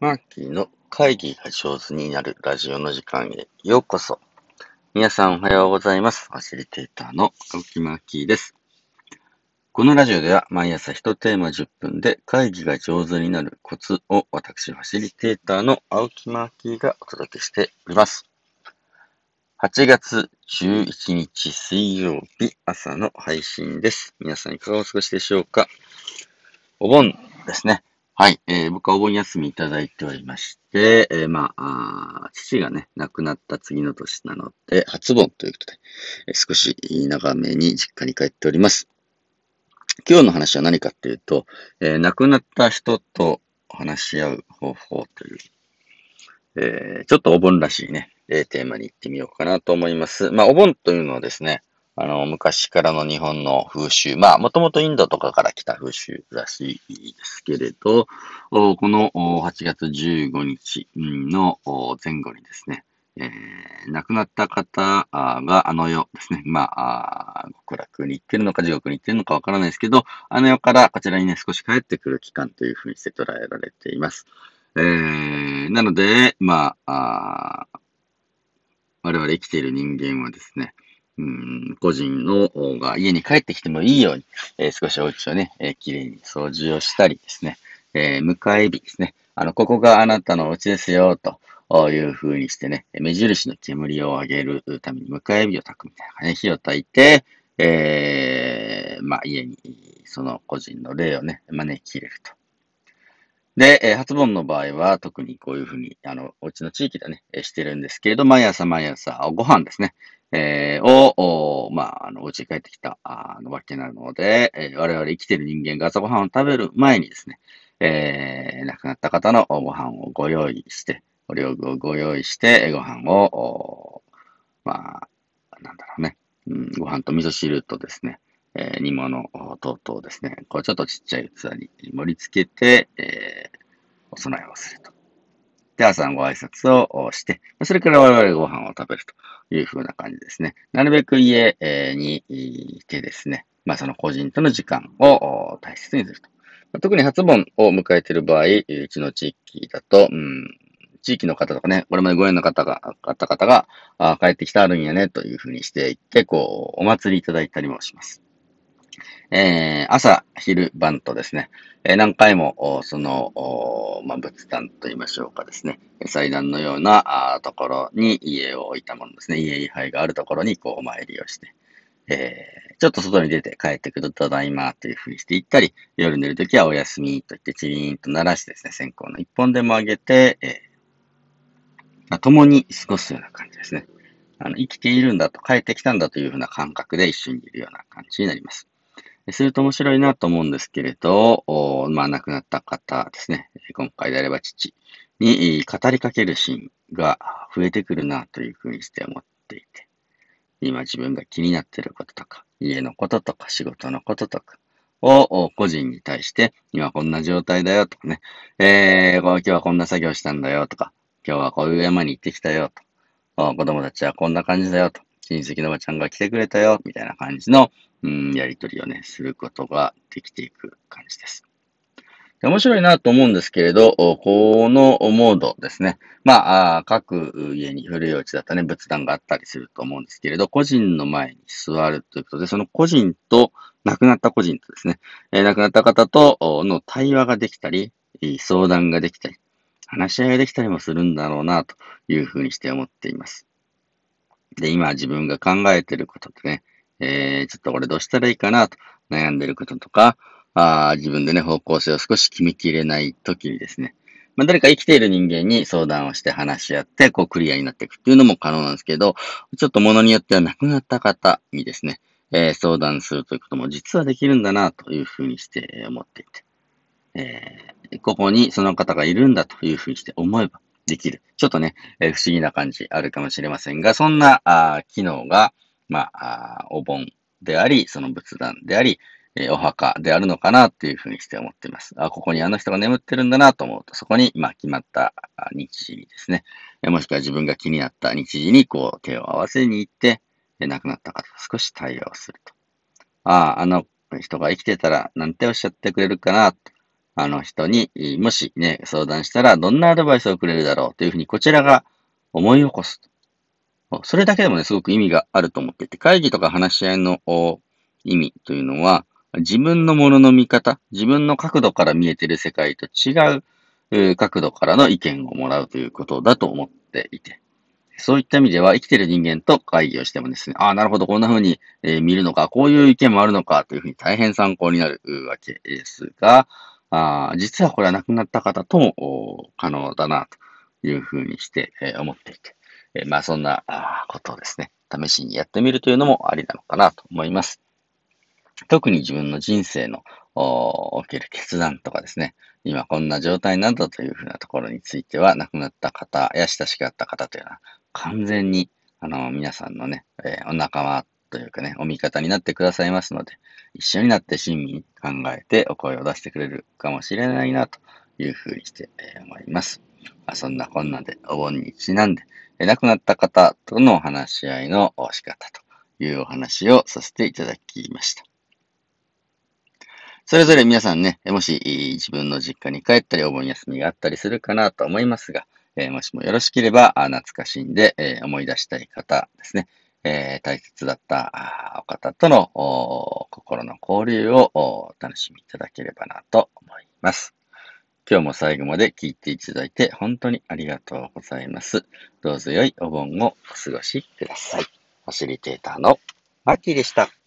マーキーの会議が上手になるラジオの時間へようこそ。皆さんおはようございます。ファシリテーターの青木マーキーです。このラジオでは毎朝1テーマ10分で会議が上手になるコツを私ファシリテーターの青木マーキーがお届けしております。8月11日水曜日朝の配信です。皆さんいかがお過ごしでしょうかお盆ですね。はい、えー、僕はお盆休みいただいておりまして、えー、まあ、父がね、亡くなった次の年なので、初盆ということで、えー、少し長めに実家に帰っております。今日の話は何かっていうと、えー、亡くなった人と話し合う方法という、えー、ちょっとお盆らしいね、えー、テーマに行ってみようかなと思います。まあ、お盆というのはですね、あの、昔からの日本の風習、まあ、もともとインドとかから来た風習らしいですけれど、この8月15日の前後にですね、えー、亡くなった方があの世ですね、まあ、極楽に行ってるのか地獄に行ってるのかわからないですけど、あの世からこちらにね、少し帰ってくる期間というふうにして捉えられています。えー、なので、まあ、あ我々生きている人間はですね、うん、個人のが家に帰ってきてもいいように、えー、少しお家をね、えー、きれいに掃除をしたりですね、えー、迎え火ですね。あの、ここがあなたのお家ですよ、という風にしてね、目印の煙を上げるために迎え火を焚くみたいなね、火を焚いて、えー、まあ、家にその個人の霊をね、招き入れると。で、え、初盆の場合は特にこういうふうに、あの、お家の地域でね、してるんですけれど、毎朝毎朝ご飯ですね、えー、を、まあ、あの、お家に帰ってきた、あの、わけなので、えー、我々生きてる人間が朝ごはんを食べる前にですね、えー、亡くなった方のご飯をご用意して、お料理をご用意して、ご飯を、まあ、なんだろうね、うん、ご飯と味噌汁とですね、えー、煮物等々ですね、こうちょっとちっちゃい器に盛り付けて、えー、お供えをすると。で、朝のご挨拶をして、それから我々ご飯を食べるというふうな感じですね。なるべく家にいてですね、まあその個人との時間を大切にすると。特に初盆を迎えている場合、うちの地域だと、うん、地域の方とかね、これまでご縁の方が、方々が、あ帰ってきてあるんやね、というふうにしていって、こう、お祭りいただいたりもします。えー、朝、昼、晩とですね、えー、何回も、その、まあ、仏壇と言いましょうかですね、祭壇のようなあところに家を置いたものですね、家位牌があるところにこうお参りをして、えー、ちょっと外に出て帰ってくるとただいまというふうにして行ったり、夜寝るときはお休みと言ってチリーンと鳴らしてですね、線香の一本でも上げて、えー、ま、共に過ごすような感じですね。あの生きているんだと、帰ってきたんだというふうな感覚で一緒にいるような感じになります。すると面白いなと思うんですけれど、まあ、亡くなった方ですね。今回であれば父に語りかけるシーンが増えてくるなというふうにして思っていて、今自分が気になっていることとか、家のこととか仕事のこととかを個人に対して、今こんな状態だよとかね、えー、今日はこんな作業したんだよとか、今日はこういう山に行ってきたよと、子供たちはこんな感じだよと、親戚のおばちゃんが来てくれたよ、みたいな感じの、うん、やりとりをね、することができていく感じです。で面白いなと思うんですけれど、このモードですね。まあ、各家に古いお家だったね、仏壇があったりすると思うんですけれど、個人の前に座るということで、その個人と、亡くなった個人とですね、え、亡くなった方との対話ができたり、相談ができたり、話し合いができたりもするんだろうな、というふうにして思っています。で、今自分が考えてることでね、えー、ちょっと俺どうしたらいいかなと悩んでることとか、あ自分でね、方向性を少し決めきれない時にですね、まあ、誰か生きている人間に相談をして話し合って、こうクリアになっていくっていうのも可能なんですけど、ちょっと物によっては亡くなった方にですね、えー、相談するということも実はできるんだなというふうにして思っていて、えー、ここにその方がいるんだというふうにして思えばできる。ちょっとね、え、不思議な感じあるかもしれませんが、そんなあ機能が、まあ、お盆であり、その仏壇であり、えお墓であるのかなっていうふうにして思っています。あ、ここにあの人が眠ってるんだなと思うと、そこに、まあ、決まった日時ですね、もしくは自分が気になった日時にこう手を合わせに行って、亡くなった方と少し対応すると。ああ、あの人が生きてたらなんておっしゃってくれるかなと。あの人に、もしね、相談したらどんなアドバイスをくれるだろうというふうにこちらが思い起こす。それだけでもね、すごく意味があると思っていて、会議とか話し合いの意味というのは、自分のものの見方、自分の角度から見えている世界と違う角度からの意見をもらうということだと思っていて、そういった意味では生きている人間と会議をしてもですね、ああ、なるほど、こんな風に、見るのか、こういう意見もあるのかというふうに大変参考になるわけですが、あ実はこれは亡くなった方とも可能だなというふうにして、え思っていて、えまあそんなことをですね、試しにやってみるというのもありなのかなと思います。特に自分の人生の起きる決断とかですね、今こんな状態なんだというふうなところについては、亡くなった方や親しかった方というのは、完全に、あの、皆さんのね、えー、お仲間というかね、お味方になってくださいますので、一緒になって親身に考えてお声を出してくれるかもしれないな、というふうにして、思います。まあ、そんなこんなで、お盆にちなんで、亡くなった方との話し合いの仕方というお話をさせていただきました。それぞれ皆さんね、もし自分の実家に帰ったりお盆休みがあったりするかなと思いますが、え、もしもよろしければ、懐かしんで、え、思い出したい方ですね、えー、大切だったお方との心の交流をお楽しみいただければなと思います。今日も最後まで聞いていただいて本当にありがとうございます。どうぞ良いお盆をお過ごしください。ファシリテーターのマッキーでした。